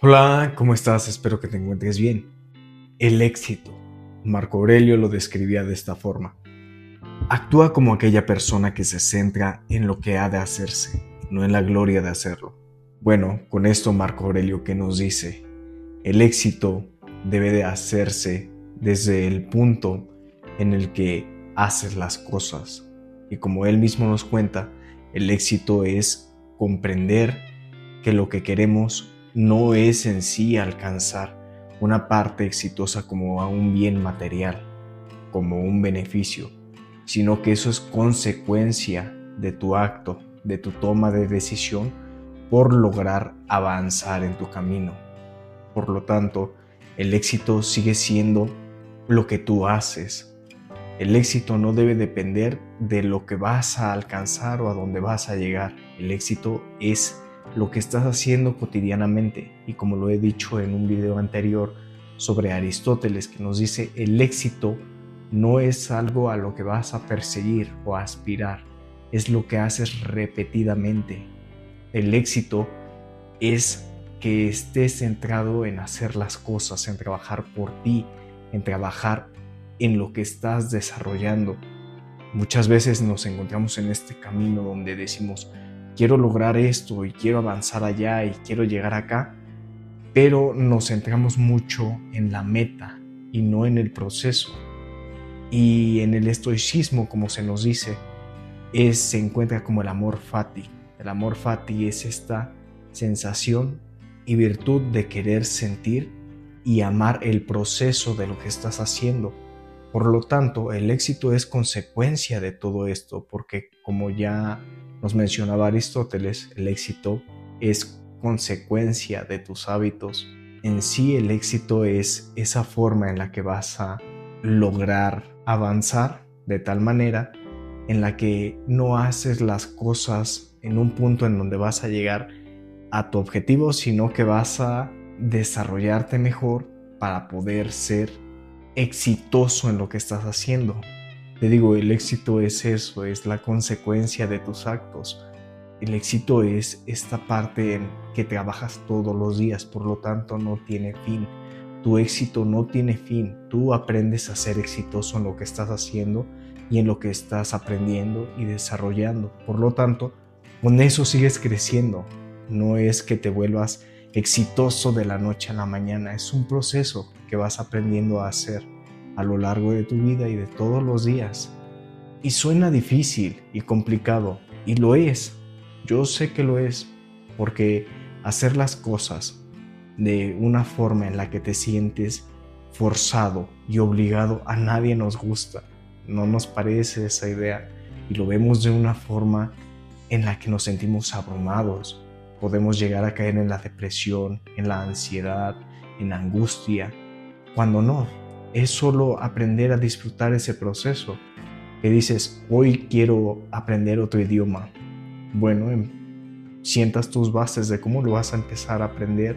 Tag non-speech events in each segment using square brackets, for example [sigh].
Hola, ¿cómo estás? Espero que te encuentres bien. El éxito. Marco Aurelio lo describía de esta forma. Actúa como aquella persona que se centra en lo que ha de hacerse, no en la gloria de hacerlo. Bueno, con esto Marco Aurelio que nos dice, el éxito debe de hacerse desde el punto en el que haces las cosas. Y como él mismo nos cuenta, el éxito es comprender que lo que queremos no es en sí alcanzar una parte exitosa como a un bien material, como un beneficio, sino que eso es consecuencia de tu acto, de tu toma de decisión por lograr avanzar en tu camino. Por lo tanto, el éxito sigue siendo lo que tú haces. El éxito no debe depender de lo que vas a alcanzar o a dónde vas a llegar. El éxito es lo que estás haciendo cotidianamente. Y como lo he dicho en un video anterior sobre Aristóteles, que nos dice, el éxito no es algo a lo que vas a perseguir o aspirar, es lo que haces repetidamente. El éxito es que estés centrado en hacer las cosas, en trabajar por ti, en trabajar en lo que estás desarrollando. Muchas veces nos encontramos en este camino donde decimos, quiero lograr esto y quiero avanzar allá y quiero llegar acá, pero nos centramos mucho en la meta y no en el proceso. Y en el estoicismo, como se nos dice, es, se encuentra como el amor fati. El amor fati es esta sensación y virtud de querer sentir y amar el proceso de lo que estás haciendo. Por lo tanto, el éxito es consecuencia de todo esto, porque como ya nos mencionaba Aristóteles, el éxito es consecuencia de tus hábitos. En sí el éxito es esa forma en la que vas a lograr avanzar de tal manera en la que no haces las cosas en un punto en donde vas a llegar a tu objetivo, sino que vas a desarrollarte mejor para poder ser exitoso en lo que estás haciendo. Te digo, el éxito es eso, es la consecuencia de tus actos. El éxito es esta parte en que trabajas todos los días, por lo tanto no tiene fin. Tu éxito no tiene fin. Tú aprendes a ser exitoso en lo que estás haciendo y en lo que estás aprendiendo y desarrollando. Por lo tanto, con eso sigues creciendo. No es que te vuelvas exitoso de la noche a la mañana, es un proceso que vas aprendiendo a hacer a lo largo de tu vida y de todos los días. Y suena difícil y complicado, y lo es. Yo sé que lo es, porque hacer las cosas de una forma en la que te sientes forzado y obligado a nadie nos gusta. No nos parece esa idea y lo vemos de una forma en la que nos sentimos abrumados. Podemos llegar a caer en la depresión, en la ansiedad, en la angustia, cuando no, es solo aprender a disfrutar ese proceso. Que dices, hoy quiero aprender otro idioma. Bueno, em, sientas tus bases de cómo lo vas a empezar a aprender.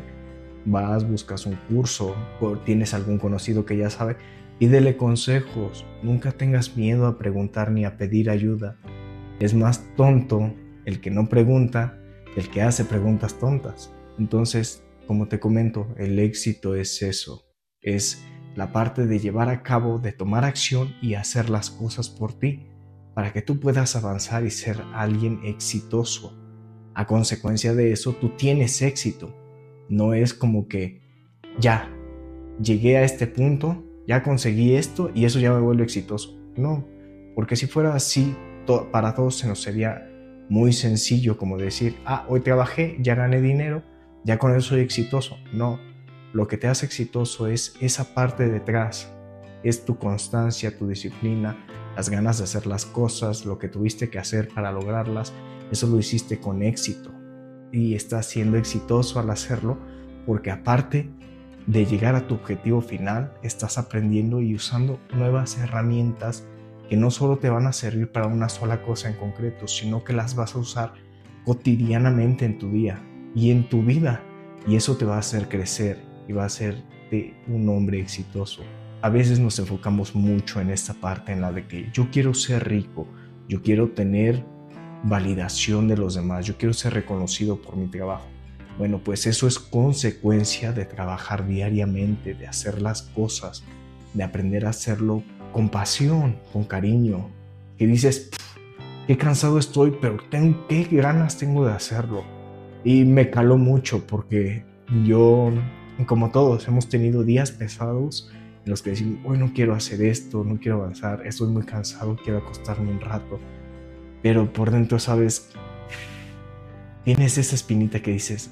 Vas, buscas un curso, o tienes algún conocido que ya sabe, pídele consejos. Nunca tengas miedo a preguntar ni a pedir ayuda. Es más tonto el que no pregunta el que hace preguntas tontas. Entonces, como te comento, el éxito es eso, es la parte de llevar a cabo, de tomar acción y hacer las cosas por ti, para que tú puedas avanzar y ser alguien exitoso. A consecuencia de eso, tú tienes éxito. No es como que ya, llegué a este punto, ya conseguí esto y eso ya me vuelve exitoso. No, porque si fuera así, para todos se nos sería muy sencillo como decir, ah, hoy trabajé, ya gané dinero, ya con eso soy exitoso. No, lo que te hace exitoso es esa parte detrás, es tu constancia, tu disciplina, las ganas de hacer las cosas, lo que tuviste que hacer para lograrlas, eso lo hiciste con éxito. Y estás siendo exitoso al hacerlo porque aparte de llegar a tu objetivo final, estás aprendiendo y usando nuevas herramientas que no solo te van a servir para una sola cosa en concreto, sino que las vas a usar cotidianamente en tu día y en tu vida. Y eso te va a hacer crecer y va a ser de un hombre exitoso. A veces nos enfocamos mucho en esta parte en la de que yo quiero ser rico, yo quiero tener validación de los demás, yo quiero ser reconocido por mi trabajo. Bueno, pues eso es consecuencia de trabajar diariamente, de hacer las cosas, de aprender a hacerlo con pasión, con cariño. Que dices, qué cansado estoy, pero tengo, qué ganas tengo de hacerlo. Y me caló mucho porque yo, como todos, hemos tenido días pesados en los que decimos, hoy no quiero hacer esto, no quiero avanzar, estoy muy cansado, quiero acostarme un rato. Pero por dentro sabes, tienes esa espinita que dices,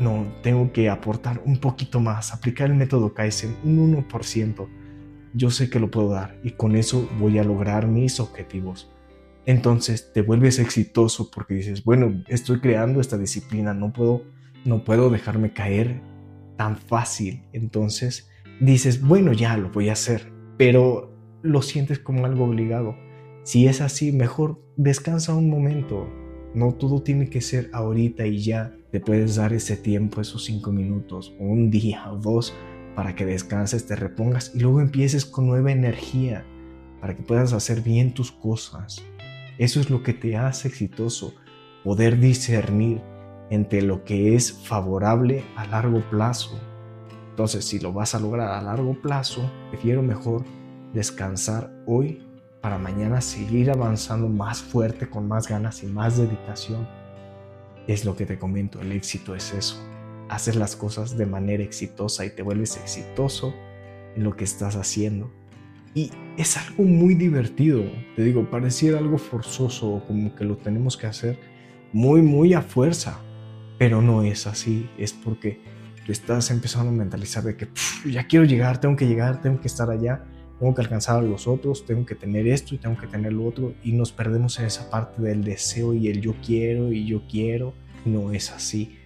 no, tengo que aportar un poquito más, aplicar el método Kaizen, un 1%. Yo sé que lo puedo dar y con eso voy a lograr mis objetivos. Entonces te vuelves exitoso porque dices, bueno, estoy creando esta disciplina, no puedo, no puedo dejarme caer tan fácil. Entonces dices, bueno, ya lo voy a hacer, pero lo sientes como algo obligado. Si es así, mejor descansa un momento. No todo tiene que ser ahorita y ya. Te puedes dar ese tiempo, esos cinco minutos, un día dos, para que descanses, te repongas y luego empieces con nueva energía, para que puedas hacer bien tus cosas. Eso es lo que te hace exitoso, poder discernir entre lo que es favorable a largo plazo entonces, si lo vas a lograr a largo plazo, prefiero mejor descansar hoy para mañana seguir avanzando más fuerte, con más ganas y más dedicación. Es lo que te comento, el éxito es eso. Hacer las cosas de manera exitosa y te vuelves exitoso en lo que estás haciendo. Y es algo muy divertido, te digo, pareciera algo forzoso, como que lo tenemos que hacer muy, muy a fuerza, pero no es así, es porque estás empezando a mentalizar de que ya quiero llegar, tengo que llegar, tengo que estar allá, tengo que alcanzar a los otros, tengo que tener esto y tengo que tener lo otro y nos perdemos en esa parte del deseo y el yo quiero y yo quiero. No es así.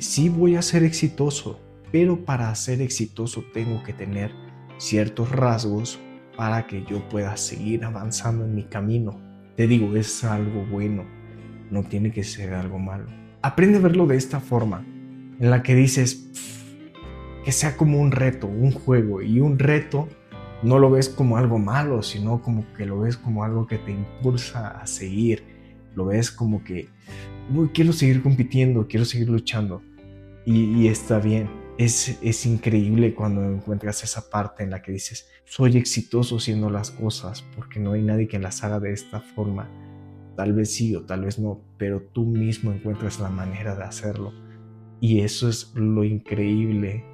sí voy a ser exitoso, pero para ser exitoso tengo que tener ciertos rasgos para que yo pueda seguir avanzando en mi camino. Te digo, es algo bueno, no tiene que ser algo malo. Aprende a verlo de esta forma en la que dices que sea como un reto, un juego y un reto no lo ves como algo malo, sino como que lo ves como algo que te impulsa a seguir, lo ves como que quiero seguir compitiendo, quiero seguir luchando y, está bien. Es, es increíble cuando encuentras esa parte en la que dices, soy exitoso haciendo las cosas porque no hay nadie que las haga de esta forma. Tal vez sí o tal vez no, pero tú mismo encuentras la manera de hacerlo y eso es lo increíble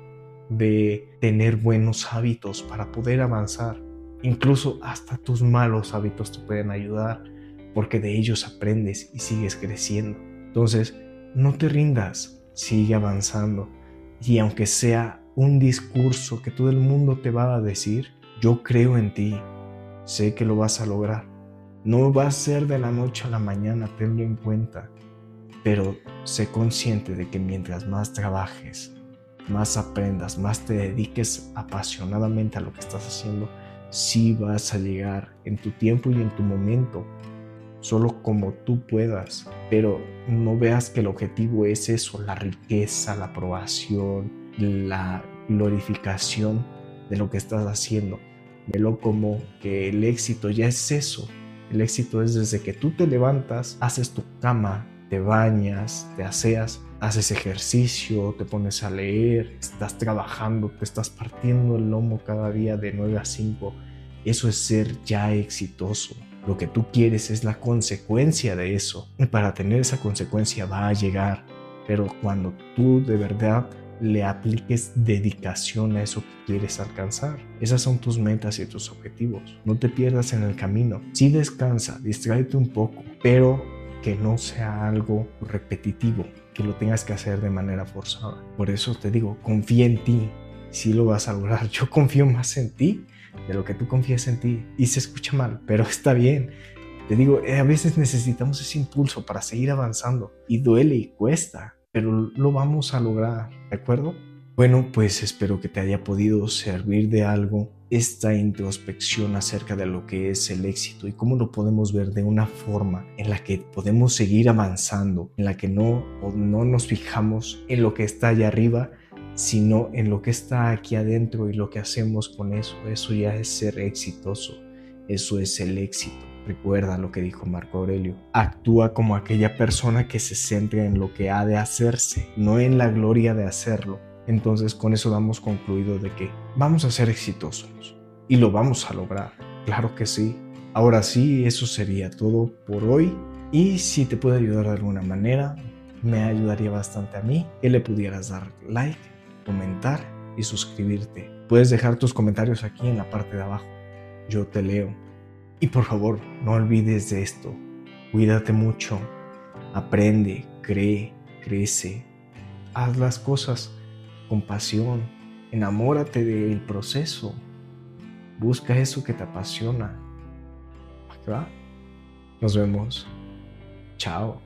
de tener buenos hábitos para poder avanzar. Incluso hasta tus malos hábitos te pueden ayudar porque de ellos aprendes y sigues creciendo. Entonces, no te rindas, sigue avanzando. Y aunque sea un discurso que todo el mundo te va a decir, yo creo en ti, sé que lo vas a lograr. No va a ser de la noche a la mañana, tenlo en cuenta pero sé consciente de que mientras más trabajes, más aprendas, más te dediques apasionadamente a lo que estás haciendo, sí vas a llegar en tu tiempo y en tu momento, solo como tú puedas, pero no veas que el objetivo es eso, la riqueza, la aprobación, la glorificación de lo que estás haciendo. Velo como que el éxito ya es eso. El éxito es desde que tú te levantas, haces tu cama, te bañas, te aseas, haces ejercicio, te pones a leer, estás trabajando, te estás partiendo el lomo cada día de 9 a 5. Eso es ser ya exitoso. Lo que tú quieres es la consecuencia de eso. Y para tener esa consecuencia va a llegar. Pero cuando tú de verdad le apliques dedicación a eso que quieres alcanzar. Esas son tus metas y tus objetivos. No te pierdas en el camino. Sí descansa, distráete un poco, pero que no sea algo repetitivo, que lo tengas que hacer de manera forzada. Por eso te digo, confía en ti, si lo vas a lograr. Yo confío más en ti de lo que tú confías en ti. Y se escucha mal, pero [laughs] está bien. Te digo, eh, a veces necesitamos ese impulso para seguir avanzando y duele y cuesta, pero lo vamos a lograr, ¿de acuerdo? Bueno, pues espero que te haya podido servir de algo esta introspección acerca de lo que es el éxito y cómo lo podemos ver de una forma en la que podemos seguir avanzando, en la que no, no nos fijamos en lo que está allá arriba, sino en lo que está aquí adentro y lo que hacemos con eso. Eso ya es ser exitoso, eso es el éxito. Recuerda lo que dijo Marco Aurelio. Actúa como aquella persona que se centra en lo que ha de hacerse, no en la gloria de hacerlo. Entonces con eso damos concluido de que vamos a ser exitosos y lo vamos a lograr. Claro que sí. Ahora sí, eso sería todo por hoy. Y si te puede ayudar de alguna manera, me ayudaría bastante a mí que le pudieras dar like, comentar y suscribirte. Puedes dejar tus comentarios aquí en la parte de abajo. Yo te leo. Y por favor, no olvides de esto. Cuídate mucho. Aprende, cree, crece. Haz las cosas con pasión. Enamórate del proceso. Busca eso que te apasiona. ¿Va? Nos vemos. Chao.